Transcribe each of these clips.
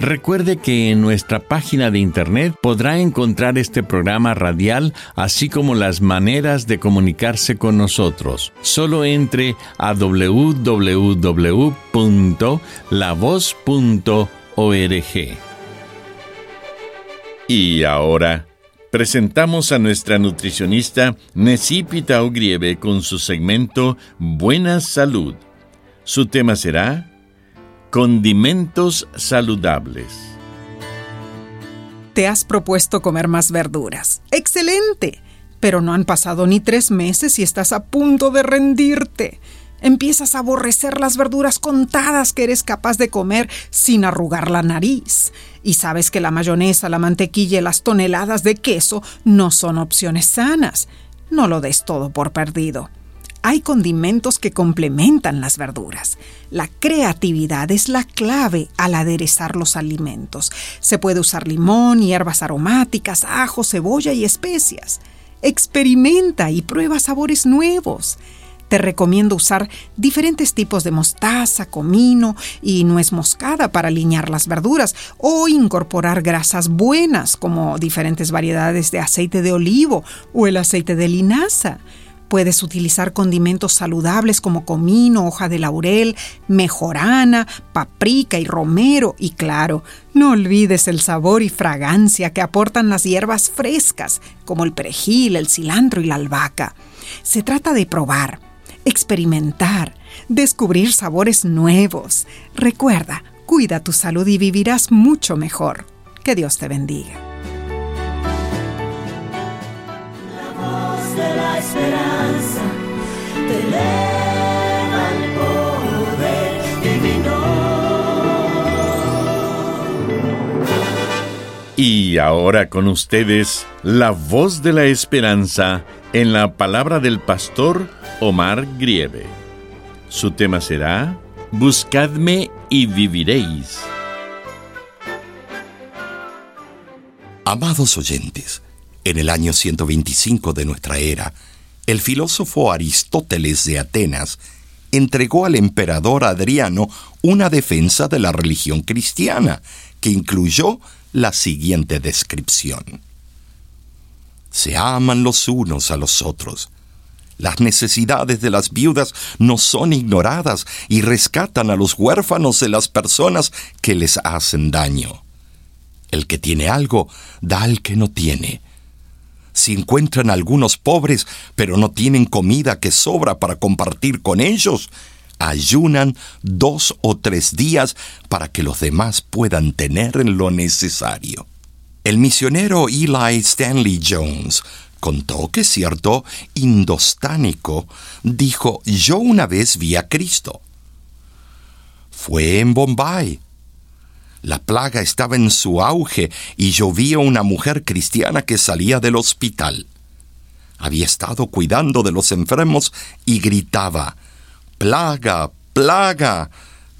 Recuerde que en nuestra página de internet podrá encontrar este programa radial, así como las maneras de comunicarse con nosotros. Solo entre a www.lavoz.org. Y ahora presentamos a nuestra nutricionista Necipita Ogrieve con su segmento Buena Salud. Su tema será Condimentos saludables. Te has propuesto comer más verduras. ¡Excelente! Pero no han pasado ni tres meses y estás a punto de rendirte. Empiezas a aborrecer las verduras contadas que eres capaz de comer sin arrugar la nariz. Y sabes que la mayonesa, la mantequilla y las toneladas de queso no son opciones sanas. No lo des todo por perdido. Hay condimentos que complementan las verduras. La creatividad es la clave al aderezar los alimentos. Se puede usar limón, hierbas aromáticas, ajo, cebolla y especias. Experimenta y prueba sabores nuevos. Te recomiendo usar diferentes tipos de mostaza, comino y nuez moscada para alinear las verduras o incorporar grasas buenas como diferentes variedades de aceite de olivo o el aceite de linaza. Puedes utilizar condimentos saludables como comino, hoja de laurel, mejorana, paprika y romero. Y claro, no olvides el sabor y fragancia que aportan las hierbas frescas como el perejil, el cilantro y la albahaca. Se trata de probar, experimentar, descubrir sabores nuevos. Recuerda, cuida tu salud y vivirás mucho mejor. Que Dios te bendiga. Esperanza te eleva el poder divino. Y ahora con ustedes, la voz de la esperanza en la palabra del pastor Omar Grieve. Su tema será Buscadme y viviréis. Amados oyentes, en el año 125 de nuestra era, el filósofo Aristóteles de Atenas entregó al emperador Adriano una defensa de la religión cristiana, que incluyó la siguiente descripción. Se aman los unos a los otros. Las necesidades de las viudas no son ignoradas y rescatan a los huérfanos de las personas que les hacen daño. El que tiene algo da al que no tiene si encuentran algunos pobres, pero no tienen comida que sobra para compartir con ellos, ayunan dos o tres días para que los demás puedan tener lo necesario. El misionero Eli Stanley Jones contó que cierto indostánico dijo, yo una vez vi a Cristo. Fue en Bombay, la plaga estaba en su auge y yo vi a una mujer cristiana que salía del hospital. Había estado cuidando de los enfermos y gritaba, Plaga, plaga,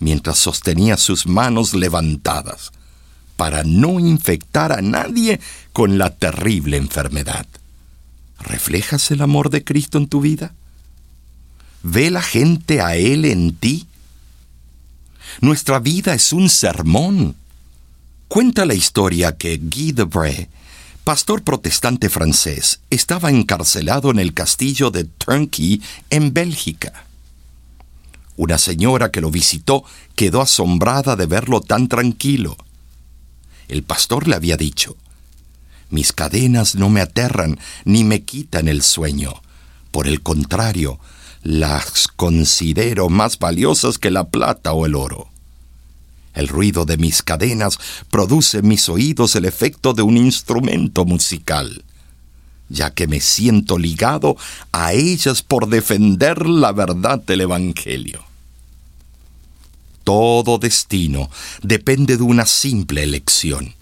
mientras sostenía sus manos levantadas, para no infectar a nadie con la terrible enfermedad. ¿Reflejas el amor de Cristo en tu vida? ¿Ve la gente a Él en ti? Nuestra vida es un sermón. Cuenta la historia que Guy Debray, pastor protestante francés, estaba encarcelado en el castillo de Turnkey en Bélgica. Una señora que lo visitó quedó asombrada de verlo tan tranquilo. El pastor le había dicho, Mis cadenas no me aterran ni me quitan el sueño, Por el contrario, las considero más valiosas que la plata o el oro. El ruido de mis cadenas produce en mis oídos el efecto de un instrumento musical, ya que me siento ligado a ellas por defender la verdad del Evangelio. Todo destino depende de una simple elección.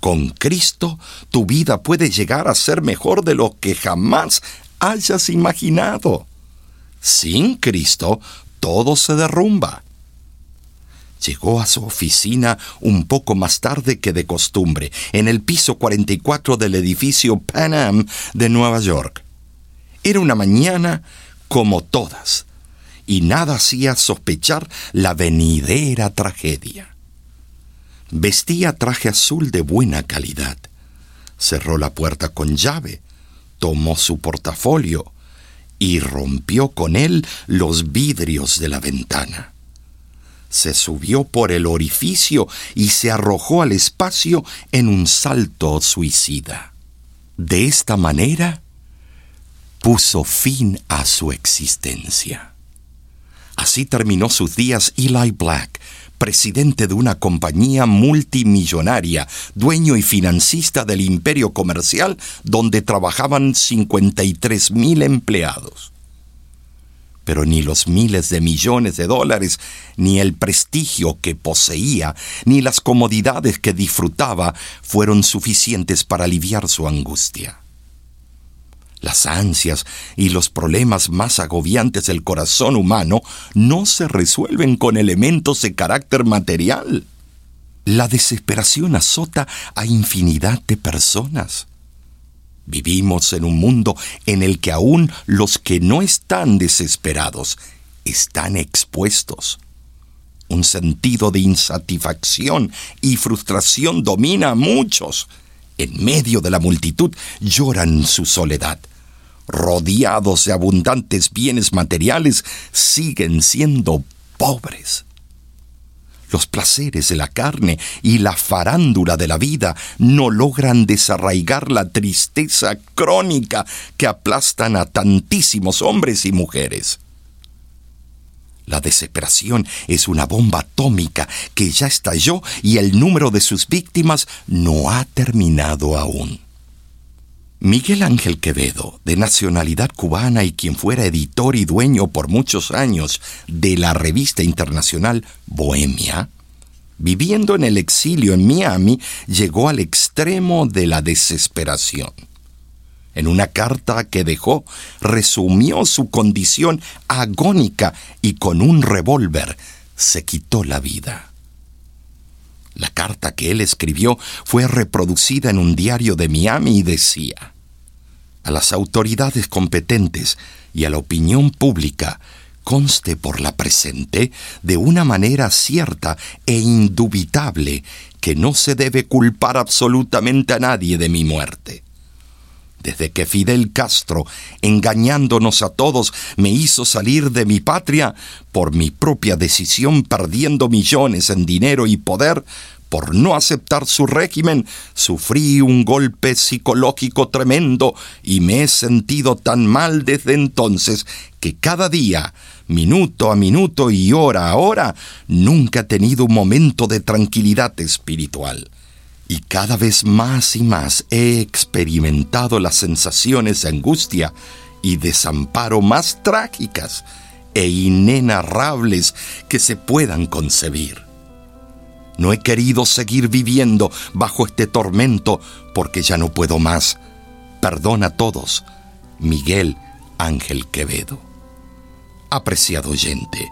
Con Cristo tu vida puede llegar a ser mejor de lo que jamás hayas imaginado. Sin Cristo todo se derrumba. Llegó a su oficina un poco más tarde que de costumbre, en el piso 44 del edificio Pan Am de Nueva York. Era una mañana como todas, y nada hacía sospechar la venidera tragedia. Vestía traje azul de buena calidad. Cerró la puerta con llave, tomó su portafolio y rompió con él los vidrios de la ventana. Se subió por el orificio y se arrojó al espacio en un salto suicida. De esta manera, puso fin a su existencia. Así terminó sus días Eli Black, presidente de una compañía multimillonaria, dueño y financista del imperio comercial donde trabajaban 53 mil empleados. Pero ni los miles de millones de dólares, ni el prestigio que poseía, ni las comodidades que disfrutaba fueron suficientes para aliviar su angustia. Las ansias y los problemas más agobiantes del corazón humano no se resuelven con elementos de carácter material. La desesperación azota a infinidad de personas. Vivimos en un mundo en el que aún los que no están desesperados están expuestos. Un sentido de insatisfacción y frustración domina a muchos. En medio de la multitud lloran su soledad rodeados de abundantes bienes materiales, siguen siendo pobres. Los placeres de la carne y la farándula de la vida no logran desarraigar la tristeza crónica que aplastan a tantísimos hombres y mujeres. La desesperación es una bomba atómica que ya estalló y el número de sus víctimas no ha terminado aún. Miguel Ángel Quevedo, de nacionalidad cubana y quien fuera editor y dueño por muchos años de la revista internacional Bohemia, viviendo en el exilio en Miami, llegó al extremo de la desesperación. En una carta que dejó, resumió su condición agónica y con un revólver se quitó la vida. La carta que él escribió fue reproducida en un diario de Miami y decía, a las autoridades competentes y a la opinión pública conste por la presente de una manera cierta e indubitable que no se debe culpar absolutamente a nadie de mi muerte. Desde que Fidel Castro, engañándonos a todos, me hizo salir de mi patria, por mi propia decisión perdiendo millones en dinero y poder, por no aceptar su régimen, sufrí un golpe psicológico tremendo y me he sentido tan mal desde entonces que cada día, minuto a minuto y hora a hora, nunca he tenido un momento de tranquilidad espiritual. Y cada vez más y más he experimentado las sensaciones de angustia y desamparo más trágicas e inenarrables que se puedan concebir. No he querido seguir viviendo bajo este tormento porque ya no puedo más. Perdona a todos. Miguel Ángel Quevedo. Apreciado oyente,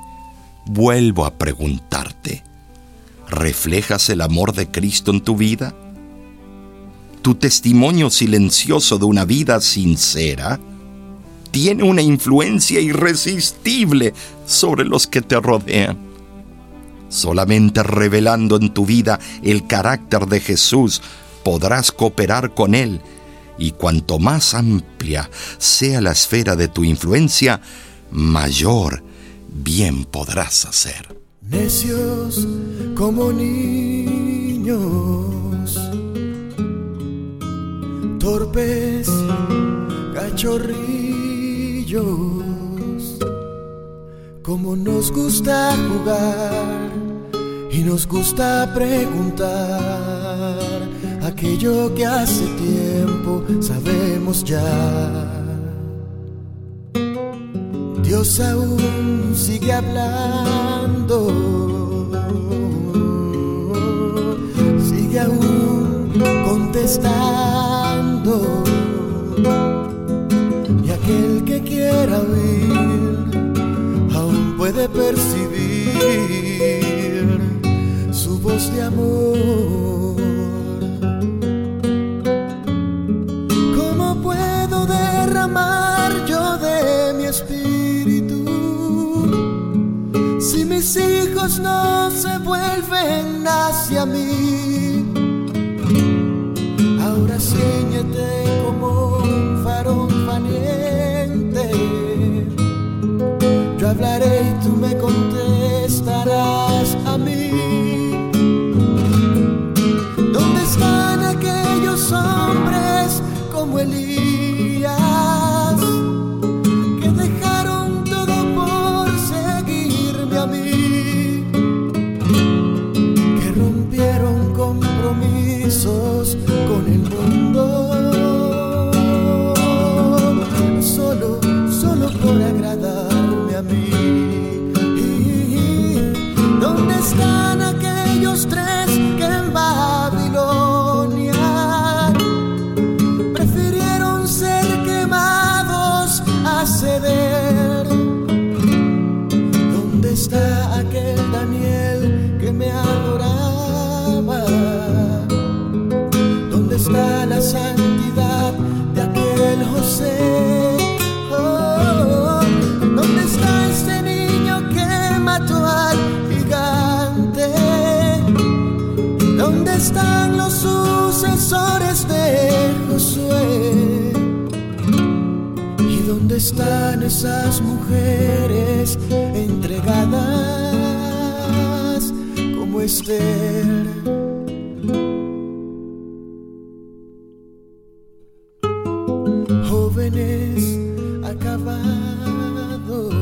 vuelvo a preguntarte, ¿reflejas el amor de Cristo en tu vida? ¿Tu testimonio silencioso de una vida sincera tiene una influencia irresistible sobre los que te rodean? Solamente revelando en tu vida el carácter de Jesús podrás cooperar con Él y cuanto más amplia sea la esfera de tu influencia, mayor bien podrás hacer. Necios como niños, torpes cachorritos chiquillos, como nos gusta jugar y nos gusta preguntar aquello que hace tiempo sabemos ya. Dios aún sigue hablando, sigue aún contestando. Y aquel que quiera oír puede percibir su voz de amor. ¿Cómo puedo derramar yo de mi espíritu si mis hijos no se vuelven hacia mí? Ahora ciñete como un farol valiente. Yo hablaré como Elías están los sucesores de Josué? ¿Y dónde están esas mujeres entregadas como Esther? jóvenes acabados,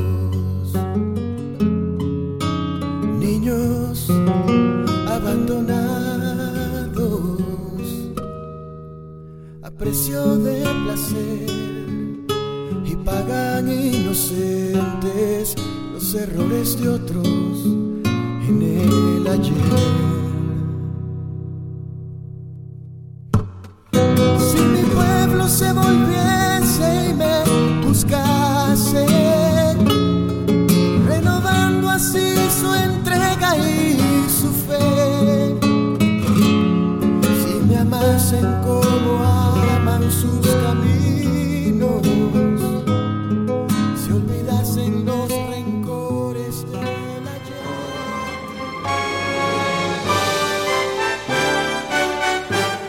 niños abandonados, precio de placer y pagan inocentes los errores de otros en el ayer.